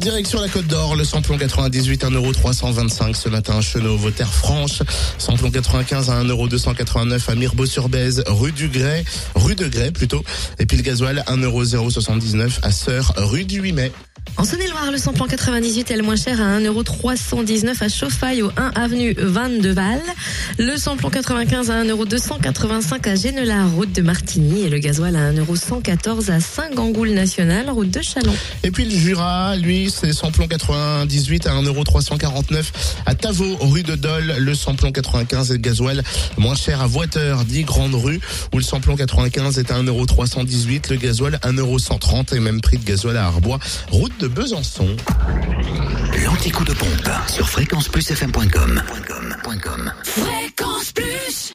Direction la Côte d'Or, le samplon 98 1,325€ ce matin, Chenot, Vautère Franche, samplon 95 à 1,289€ à Mirbeau-sur-Bèze, rue du Grès, rue de Grès plutôt, et puis le gasoil 1,079€ à Sœur, rue du 8 mai. En Saône-et-Loire, le samplon 98 est le moins cher à 1,319€ à Chauffaille au 1 avenue Van de Val. Le samplon 95 à 1,285€ à Génelas, route de Martigny. Et le gasoil à 1,114€ à Saint-Gangoul National, route de Chalon. Et puis le Jura, lui, c'est samplon 98 à 1,349€ à Tavaux, rue de Dole. Le samplon 95 et le gasoil moins cher à Voiteur, 10 Grande Rue, où le samplon 95 est à 1,318€, le gasoil 1,130€ et même prix de gasoil à Arbois, route de Besançon. L'anti-coup de pompe sur fréquenceplusfm.com. Fréquence Plus.